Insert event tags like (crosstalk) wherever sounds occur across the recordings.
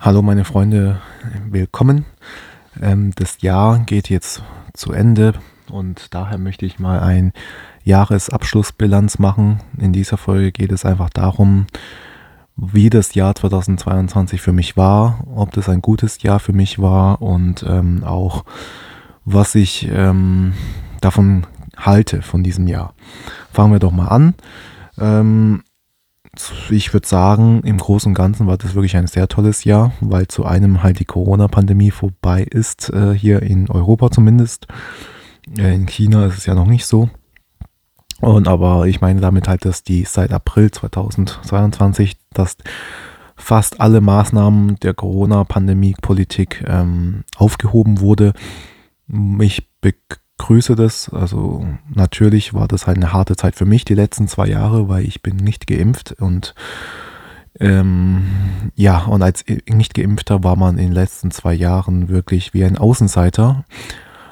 Hallo meine Freunde, willkommen. Ähm, das Jahr geht jetzt zu Ende und daher möchte ich mal ein Jahresabschlussbilanz machen. In dieser Folge geht es einfach darum, wie das Jahr 2022 für mich war, ob das ein gutes Jahr für mich war und ähm, auch was ich ähm, davon halte von diesem Jahr. Fangen wir doch mal an. Ich würde sagen, im Großen und Ganzen war das wirklich ein sehr tolles Jahr, weil zu einem halt die Corona-Pandemie vorbei ist, äh, hier in Europa zumindest. Äh, in China ist es ja noch nicht so. Und aber ich meine damit halt, dass die seit April 2022, dass fast alle Maßnahmen der Corona-Pandemie-Politik ähm, aufgehoben wurde. Ich begrüße das. Also natürlich war das halt eine harte Zeit für mich die letzten zwei Jahre, weil ich bin nicht geimpft und ähm, ja, und als nicht geimpfter war man in den letzten zwei Jahren wirklich wie ein Außenseiter,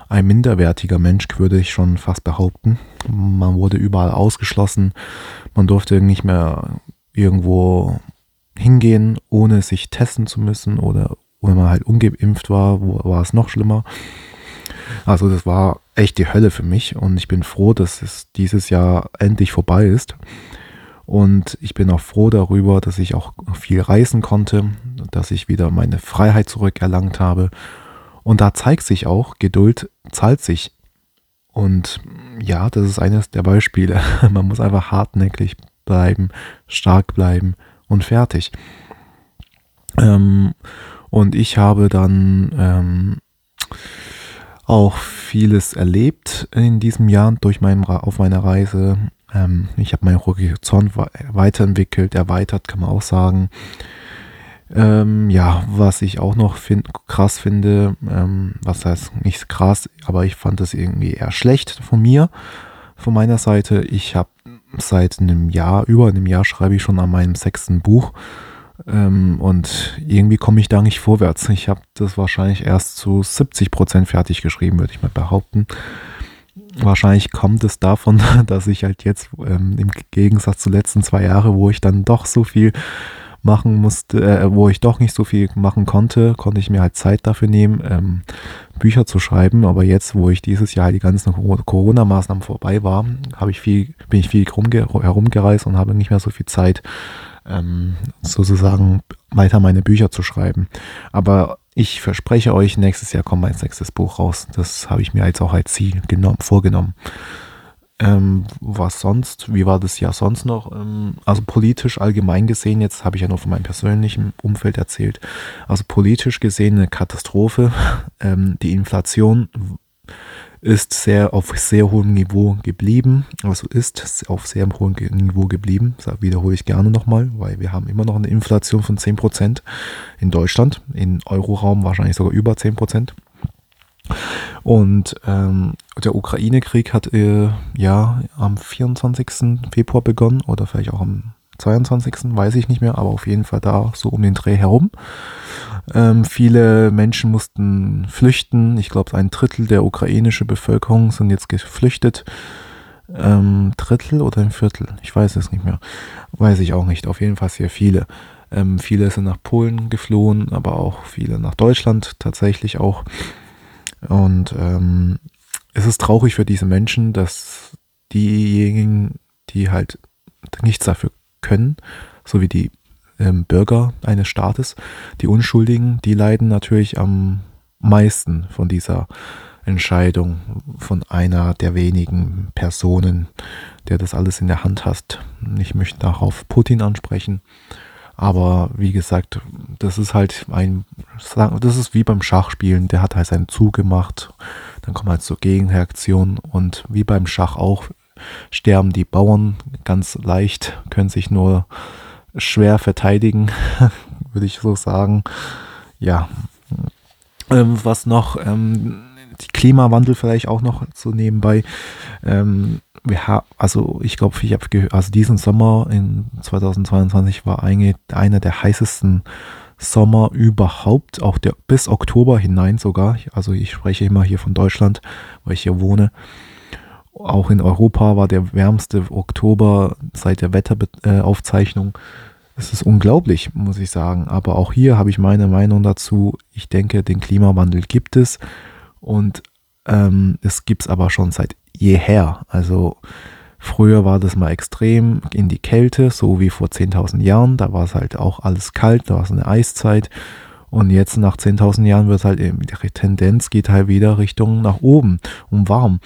ein minderwertiger Mensch, würde ich schon fast behaupten. Man wurde überall ausgeschlossen, man durfte nicht mehr irgendwo hingehen, ohne sich testen zu müssen oder wenn man halt ungeimpft war, war es noch schlimmer. Also das war echt die Hölle für mich und ich bin froh, dass es dieses Jahr endlich vorbei ist. Und ich bin auch froh darüber, dass ich auch viel reisen konnte, dass ich wieder meine Freiheit zurückerlangt habe. Und da zeigt sich auch, Geduld zahlt sich. Und ja, das ist eines der Beispiele. (laughs) Man muss einfach hartnäckig bleiben, stark bleiben und fertig. Ähm, und ich habe dann ähm, auch vieles erlebt in diesem Jahr durch mein, auf meiner Reise. Ähm, ich habe meinen Horizont weiterentwickelt, erweitert, kann man auch sagen. Ähm, ja, was ich auch noch find, krass finde, ähm, was heißt nicht krass, aber ich fand das irgendwie eher schlecht von mir, von meiner Seite. Ich habe seit einem Jahr, über einem Jahr schreibe ich schon an meinem sechsten Buch ähm, und irgendwie komme ich da nicht vorwärts. Ich habe das wahrscheinlich erst zu 70 Prozent fertig geschrieben, würde ich mal behaupten. Wahrscheinlich kommt es davon, (laughs) dass ich halt jetzt ähm, im Gegensatz zu letzten zwei Jahren, wo ich dann doch so viel machen musste, äh, wo ich doch nicht so viel machen konnte, konnte ich mir halt Zeit dafür nehmen, ähm, Bücher zu schreiben. Aber jetzt, wo ich dieses Jahr die ganzen Corona-Maßnahmen vorbei war, habe ich viel, bin ich viel herumgereist und habe nicht mehr so viel Zeit, ähm, sozusagen weiter meine Bücher zu schreiben. Aber ich verspreche euch, nächstes Jahr kommt mein sechstes Buch raus. Das habe ich mir jetzt auch als Ziel genommen, vorgenommen. Ähm, was sonst? Wie war das Jahr sonst noch? Ähm, also politisch allgemein gesehen, jetzt habe ich ja nur von meinem persönlichen Umfeld erzählt. Also politisch gesehen eine Katastrophe. (laughs) Ähm, die Inflation ist sehr auf sehr hohem Niveau geblieben. Also ist auf sehr hohem Niveau geblieben. Das wiederhole ich gerne nochmal, weil wir haben immer noch eine Inflation von 10% in Deutschland. In Euroraum wahrscheinlich sogar über 10%. Und ähm, der Ukraine-Krieg hat äh, ja am 24. Februar begonnen oder vielleicht auch am 22. weiß ich nicht mehr, aber auf jeden Fall da so um den Dreh herum. Ähm, viele Menschen mussten flüchten. Ich glaube, ein Drittel der ukrainischen Bevölkerung sind jetzt geflüchtet. Ähm, Drittel oder ein Viertel? Ich weiß es nicht mehr. Weiß ich auch nicht. Auf jeden Fall sehr viele. Ähm, viele sind nach Polen geflohen, aber auch viele nach Deutschland tatsächlich auch. Und ähm, es ist traurig für diese Menschen, dass diejenigen, die halt nichts dafür können, so wie die ähm, Bürger eines Staates, die Unschuldigen, die leiden natürlich am meisten von dieser Entscheidung von einer der wenigen Personen, der das alles in der Hand hat. Ich möchte darauf Putin ansprechen. Aber wie gesagt, das ist halt ein, das ist wie beim Schachspielen, der hat halt seinen Zug gemacht, dann kommt halt zur Gegenreaktion und wie beim Schach auch sterben die Bauern ganz leicht, können sich nur schwer verteidigen, (laughs) würde ich so sagen. Ja. Ähm, was noch, ähm, Klimawandel vielleicht auch noch so nebenbei. Ähm, wir haben, also ich glaube, ich habe gehört, also diesen Sommer in 2022 war eigentlich einer der heißesten Sommer überhaupt, auch der bis Oktober hinein sogar. Also ich spreche immer hier von Deutschland, weil ich hier wohne. Auch in Europa war der wärmste Oktober seit der Wetteraufzeichnung. es ist unglaublich, muss ich sagen. Aber auch hier habe ich meine Meinung dazu. Ich denke, den Klimawandel gibt es und ähm, es gibt es aber schon seit jeher. Also früher war das mal extrem in die Kälte, so wie vor 10.000 Jahren. Da war es halt auch alles kalt, da war es eine Eiszeit. Und jetzt nach 10.000 Jahren wird halt eben, die Tendenz geht halt wieder Richtung nach oben und warm.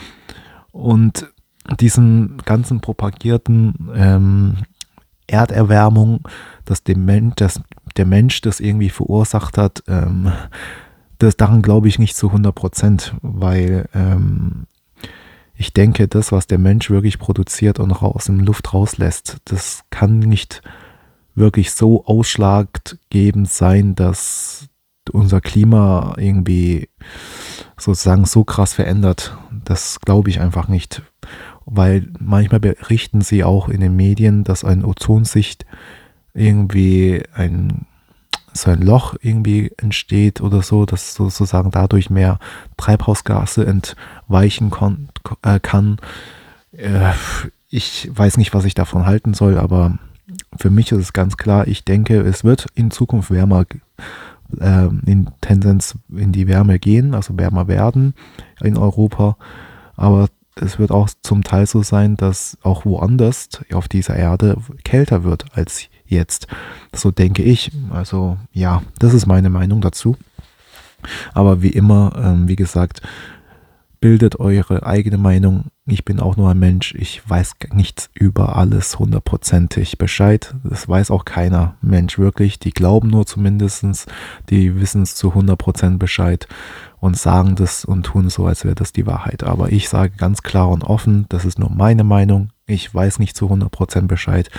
Und diesen ganzen propagierten ähm, Erderwärmung, dass, dem Mensch, dass der Mensch das irgendwie verursacht hat, ähm, das daran glaube ich nicht zu 100 Prozent, weil ähm, ich denke, das, was der Mensch wirklich produziert und aus dem Luft rauslässt, das kann nicht wirklich so ausschlaggebend sein, dass unser Klima irgendwie sozusagen so krass verändert. Das glaube ich einfach nicht. Weil manchmal berichten sie auch in den Medien, dass ein Ozonsicht irgendwie ein so ein Loch irgendwie entsteht oder so, dass sozusagen dadurch mehr Treibhausgase entweichen äh, kann. Äh, ich weiß nicht, was ich davon halten soll, aber für mich ist es ganz klar, ich denke, es wird in Zukunft wärmer, äh, in Tendenz in die Wärme gehen, also wärmer werden in Europa. Aber es wird auch zum Teil so sein, dass auch woanders auf dieser Erde kälter wird als jetzt. So denke ich. Also ja, das ist meine Meinung dazu. Aber wie immer, ähm, wie gesagt, bildet eure eigene Meinung. Ich bin auch nur ein Mensch. Ich weiß nichts über alles hundertprozentig Bescheid. Das weiß auch keiner Mensch wirklich. Die glauben nur zumindest, die wissen es zu 100% Bescheid und sagen das und tun so, als wäre das die Wahrheit. Aber ich sage ganz klar und offen, das ist nur meine Meinung. Ich weiß nicht zu 100% Bescheid.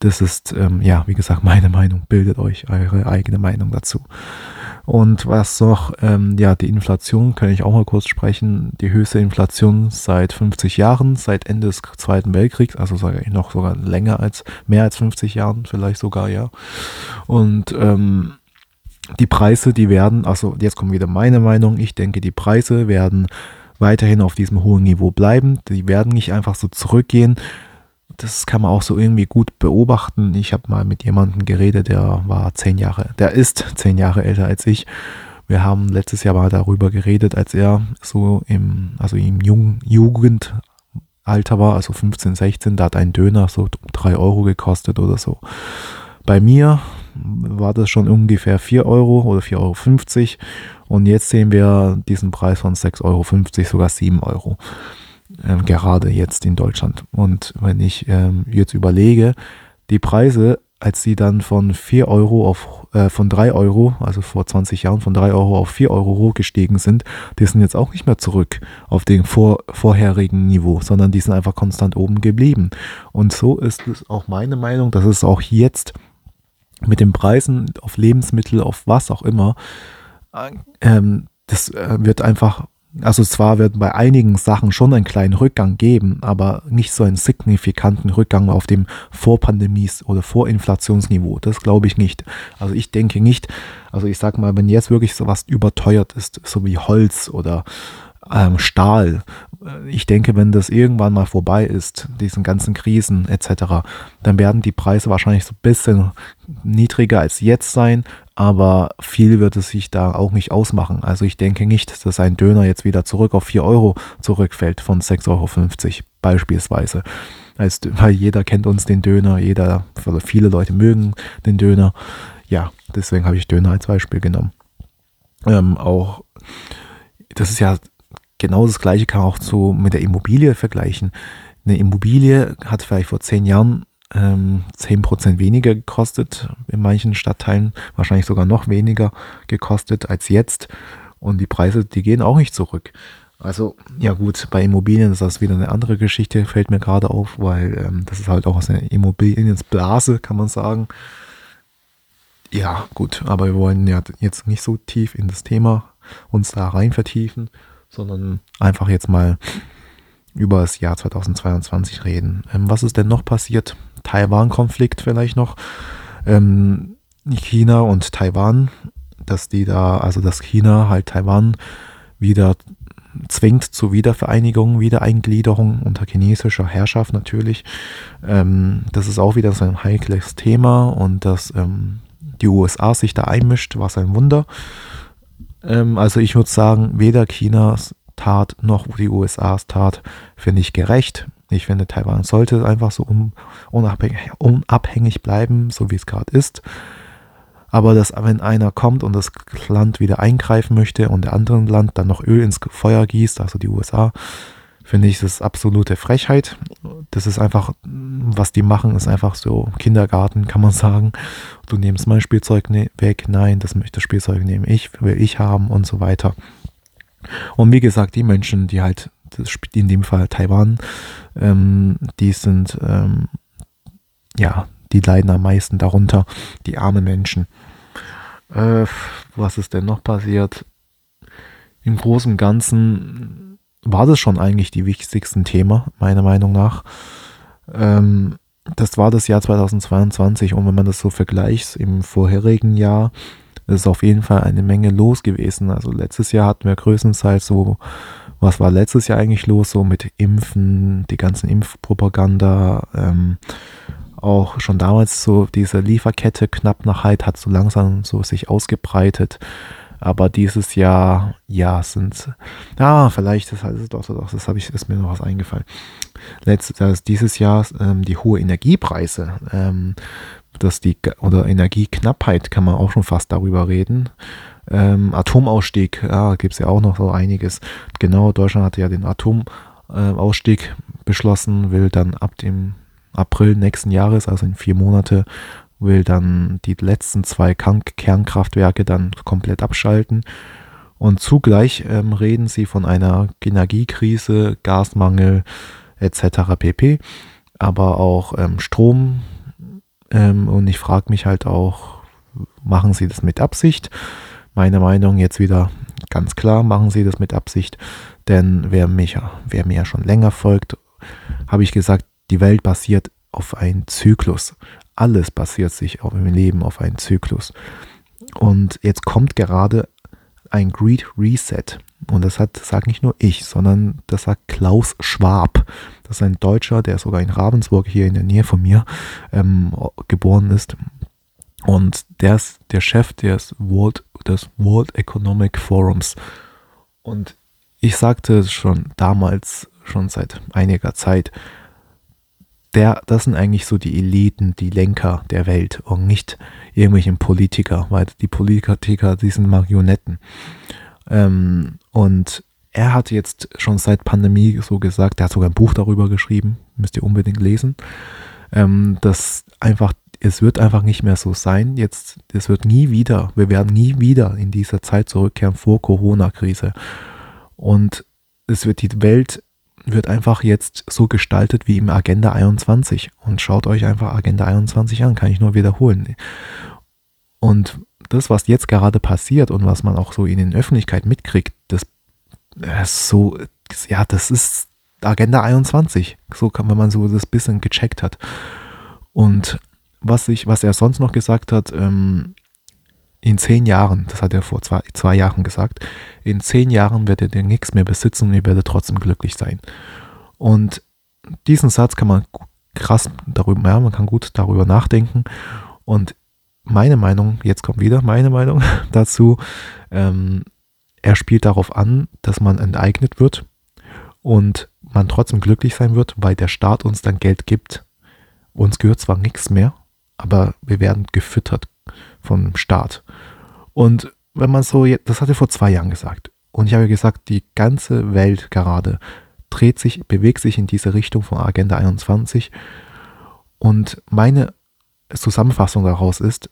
Das ist, ähm, ja, wie gesagt, meine Meinung. Bildet euch eure eigene Meinung dazu. Und was noch, ähm, ja, die Inflation, kann ich auch mal kurz sprechen. Die höchste Inflation seit 50 Jahren, seit Ende des Zweiten Weltkriegs, also sage ich noch sogar länger als, mehr als 50 Jahren, vielleicht sogar, ja. Und ähm, die Preise, die werden, also jetzt kommt wieder meine Meinung, ich denke, die Preise werden weiterhin auf diesem hohen Niveau bleiben. Die werden nicht einfach so zurückgehen das kann man auch so irgendwie gut beobachten. Ich habe mal mit jemandem geredet, der war zehn Jahre, der ist zehn Jahre älter als ich. Wir haben letztes Jahr mal darüber geredet, als er so im, also im Jung, Jugendalter war, also 15, 16, da hat ein Döner so drei Euro gekostet oder so. Bei mir war das schon ungefähr 4 Euro oder 4,50 Euro. Und jetzt sehen wir diesen Preis von 6,50 Euro, sogar 7 Euro ähm, gerade jetzt in Deutschland. Und wenn ich ähm, jetzt überlege, die Preise, als sie dann von 4 Euro auf, äh, von 3 Euro, also vor 20 Jahren von 3 Euro auf 4 Euro hochgestiegen sind, die sind jetzt auch nicht mehr zurück auf den vor, vorherigen Niveau, sondern die sind einfach konstant oben geblieben. Und so ist es auch meine Meinung, dass es auch jetzt mit den Preisen auf Lebensmittel, auf was auch immer, äh, ähm, das äh, wird einfach also zwar wird bei einigen Sachen schon einen kleinen Rückgang geben, aber nicht so einen signifikanten Rückgang auf dem Vorpandemies- oder Vorinflationsniveau. Das glaube ich nicht. Also ich denke nicht, also ich sage mal, wenn jetzt wirklich sowas überteuert ist, so wie Holz oder ähm, Stahl. Ich denke, wenn das irgendwann mal vorbei ist, diesen ganzen Krisen etc., dann werden die Preise wahrscheinlich so ein bisschen niedriger als jetzt sein, aber viel wird es sich da auch nicht ausmachen. Also ich denke nicht, dass ein Döner jetzt wieder zurück auf 4 Euro zurückfällt von 6,50 Euro beispielsweise. Als, weil jeder kennt uns den Döner, jeder, oder viele Leute mögen den Döner. Ja, deswegen habe ich Döner als Beispiel genommen. Ähm, auch, das ist ja genau das gleiche kann man auch so mit der Immobilie vergleichen. Eine Immobilie hat vielleicht vor zehn Jahren ähm, 10% weniger gekostet in manchen Stadtteilen, wahrscheinlich sogar noch weniger gekostet als jetzt. Und die Preise, die gehen auch nicht zurück. Also, ja gut, bei Immobilien ist das wieder eine andere Geschichte, fällt mir gerade auf, weil ähm, das ist halt auch aus einer Immobilienblase, kann man sagen. Ja, gut, aber wir wollen ja jetzt nicht so tief in das Thema uns da rein vertiefen sondern einfach jetzt mal über das Jahr 2022 reden. Ähm, was ist denn noch passiert? Taiwan-Konflikt vielleicht noch. Ähm, China und Taiwan, dass die da, also dass China halt Taiwan wieder zwingt zur Wiedervereinigung, Wiedereingliederung unter chinesischer Herrschaft natürlich. Ähm, das ist auch wieder so ein heikles Thema und dass ähm, die USA sich da einmischt, war ein Wunder. Ähm, also ich würde sagen, weder Chinas Tat noch die USAs Tat finde ich gerecht. Ich finde, Taiwan sollte einfach so unabhängig, unabhängig bleiben, so wie es gerade ist. Aber dass, wenn einer kommt und das Land wieder eingreifen möchte und der andere Land dann noch Öl ins Feuer gießt, also die USA, finde ich, das ist absolute Frechheit. Das ist einfach, was die machen, ist einfach so Kindergarten, kann man sagen. Du nimmst mein Spielzeug ne-, weg, nein, das, das Spielzeug nehme ich, will ich haben und so weiter. Und wie gesagt, die Menschen, die halt, in dem Fall Taiwan, ähm, die sind, ähm, ja, die leiden am meisten darunter, die armen Menschen. Äh, was ist denn noch passiert? Im Großen und Ganzen war das schon eigentlich die wichtigsten Thema, meiner Meinung nach. Ähm, das war das Jahr 2022 und wenn man das so vergleicht im vorherigen Jahr, ist auf jeden Fall eine Menge los gewesen. Also letztes Jahr hatten wir größtenteils so, was war letztes Jahr eigentlich los, so mit Impfen, die ganzen Impfpropaganda, ähm, auch schon damals so diese Lieferkette Knappnachheit hat so langsam so sich ausgebreitet. Aber dieses Jahr, ja, sind, ja, vielleicht, das heißt doch, doch, das habe ich, ist mir noch was eingefallen. Letztes, dieses Jahr ähm, die hohe Energiepreise, ähm, dass die, oder Energieknappheit kann man auch schon fast darüber reden. Ähm, Atomausstieg, ja, gibt es ja auch noch so einiges. Genau, Deutschland hat ja den Atomausstieg äh, beschlossen, will dann ab dem April nächsten Jahres, also in vier Monate, will dann die letzten zwei Kernkraftwerke dann komplett abschalten. Und zugleich ähm, reden sie von einer Energiekrise, Gasmangel etc. pp. Aber auch ähm, Strom. Ähm, und ich frage mich halt auch, machen sie das mit Absicht? Meine Meinung jetzt wieder ganz klar, machen sie das mit Absicht. Denn wer, mich, wer mir schon länger folgt, habe ich gesagt, die Welt basiert auf einen Zyklus. Alles basiert sich auch im Leben auf einen Zyklus. Und jetzt kommt gerade ein Great Reset. Und das hat, sagt nicht nur ich, sondern das sagt Klaus Schwab. Das ist ein Deutscher, der sogar in Ravensburg hier in der Nähe von mir ähm, geboren ist. Und der ist der Chef des World, des World Economic Forums. Und ich sagte es schon damals, schon seit einiger Zeit, der, das sind eigentlich so die Eliten, die Lenker der Welt und nicht irgendwelche Politiker, weil die Politiker, die sind Marionetten. Ähm, und er hat jetzt schon seit Pandemie so gesagt, er hat sogar ein Buch darüber geschrieben, müsst ihr unbedingt lesen, ähm, dass einfach, es wird einfach nicht mehr so sein. Jetzt, es wird nie wieder, wir werden nie wieder in dieser Zeit zurückkehren vor Corona-Krise. Und es wird die Welt wird einfach jetzt so gestaltet wie im Agenda 21. Und schaut euch einfach Agenda 21 an, kann ich nur wiederholen. Und das, was jetzt gerade passiert und was man auch so in den Öffentlichkeit mitkriegt, das ist so, ja, das ist Agenda 21. So kann, wenn man so das bisschen gecheckt hat. Und was ich, was er sonst noch gesagt hat, ähm, in zehn Jahren, das hat er vor zwei, zwei Jahren gesagt, in zehn Jahren werdet ihr nichts mehr besitzen und ihr werdet trotzdem glücklich sein. Und diesen Satz kann man krass darüber, ja, man kann gut darüber nachdenken. Und meine Meinung, jetzt kommt wieder meine Meinung (laughs) dazu, ähm, er spielt darauf an, dass man enteignet wird und man trotzdem glücklich sein wird, weil der Staat uns dann Geld gibt. Uns gehört zwar nichts mehr, aber wir werden gefüttert vom Staat. Und wenn man so, das hat er vor zwei Jahren gesagt. Und ich habe gesagt, die ganze Welt gerade dreht sich, bewegt sich in diese Richtung von Agenda 21. Und meine Zusammenfassung daraus ist,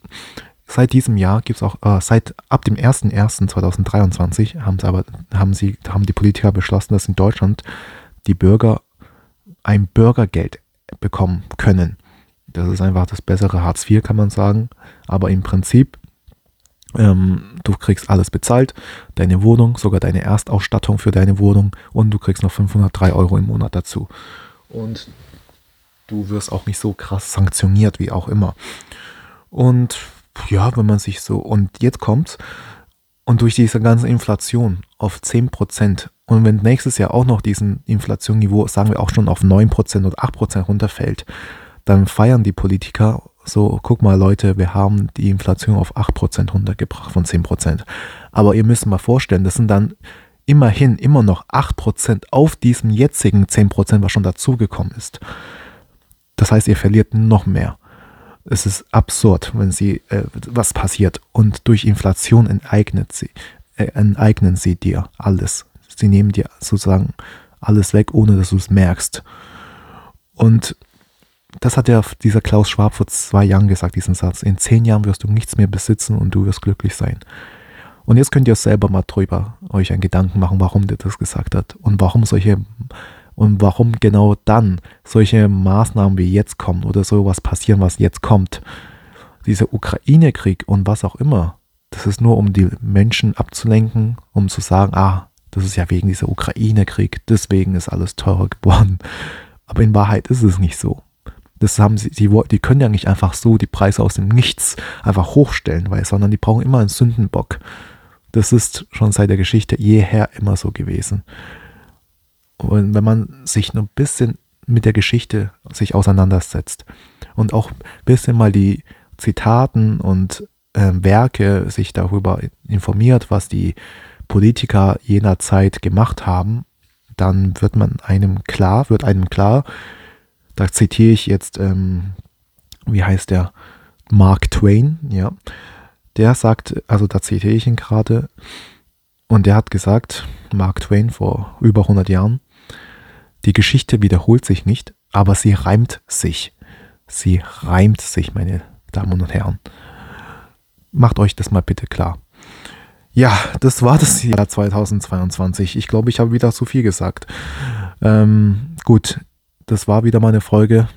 seit diesem Jahr gibt es auch, äh, seit ab dem 01.01.2023 haben sie aber, haben sie, haben die Politiker beschlossen, dass in Deutschland die Bürger ein Bürgergeld bekommen können. Das ist einfach das bessere Hartz IV, kann man sagen. Aber im Prinzip, ähm, du kriegst alles bezahlt, deine Wohnung, sogar deine Erstausstattung für deine Wohnung und du kriegst noch 503 Euro im Monat dazu. Und du wirst auch nicht so krass sanktioniert, wie auch immer. Und ja, wenn man sich so, und jetzt kommt's, und durch diese ganze Inflation auf 10% Und wenn nächstes Jahr auch noch diesen Inflationsniveau, sagen wir auch schon auf 9% oder 8% runterfällt, dann feiern die Politiker so, guck mal Leute, wir haben die Inflation auf 8% runtergebracht von 10%. Aber ihr müsst mal vorstellen, das sind dann immerhin immer noch 8% auf diesem jetzigen 10%, was schon dazugekommen ist. Das heißt, ihr verliert noch mehr. Es ist absurd, wenn sie, äh, was passiert. Und durch Inflation enteignet sie, äh, enteignen sie dir alles. Sie nehmen dir sozusagen alles weg, ohne dass du es merkst. Und das hat ja dieser Klaus Schwab vor zwei Jahren gesagt, diesen Satz. In zehn Jahren wirst du nichts mehr besitzen und du wirst glücklich sein. Und jetzt könnt ihr selber mal drüber euch einen Gedanken machen, warum der das gesagt hat und warum solche und warum genau dann solche Maßnahmen wie jetzt kommen oder sowas passieren, was jetzt kommt. Dieser Ukraine-Krieg und was auch immer, das ist nur, um die Menschen abzulenken, um zu sagen, ah, das ist ja wegen dieser Ukraine-Krieg, deswegen ist alles teurer geworden. Aber in Wahrheit ist es nicht so. Das haben sie, die, die können ja nicht einfach so die Preise aus dem Nichts einfach hochstellen, weil, sondern die brauchen immer einen Sündenbock. Das ist schon seit der Geschichte jeher immer so gewesen. Und wenn man sich nur ein bisschen mit der Geschichte sich auseinandersetzt und auch ein bisschen mal die Zitaten und äh, Werke sich darüber informiert, was die Politiker jener Zeit gemacht haben, dann wird man einem klar, wird einem klar, da zitiere ich jetzt, ähm, wie heißt der? Mark Twain, ja. Der sagt, also da zitiere ich ihn gerade, und der hat gesagt, Mark Twain vor über 100 Jahren, die Geschichte wiederholt sich nicht, aber sie reimt sich. Sie reimt sich, meine Damen und Herren. Macht euch das mal bitte klar. Ja, das war das Jahr 2022. Ich glaube, ich habe wieder zu viel gesagt. Ähm, gut, das war wieder meine Folge.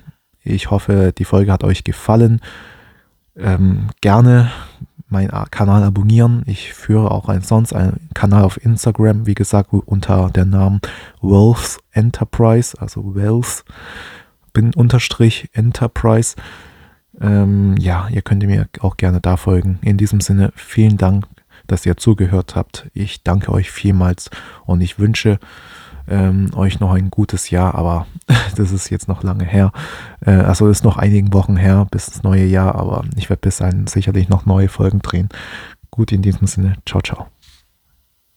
Ich hoffe, die Folge hat euch gefallen. Ähm, gerne meinen Kanal abonnieren. Ich führe auch einen, sonst einen Kanal auf Instagram, wie gesagt, unter dem Namen Wealth Enterprise, also Wealth bin unterstrich Enterprise. Ähm, ja, ihr könnt mir auch gerne da folgen. In diesem Sinne, vielen Dank, dass ihr zugehört habt. Ich danke euch vielmals und ich wünsche ähm, euch noch ein gutes Jahr, aber (laughs) das ist jetzt noch lange her. Äh, also ist noch einigen Wochen her bis ins neue Jahr, aber ich werde bis dahin sicherlich noch neue Folgen drehen. Gut, in diesem Sinne, ciao, ciao.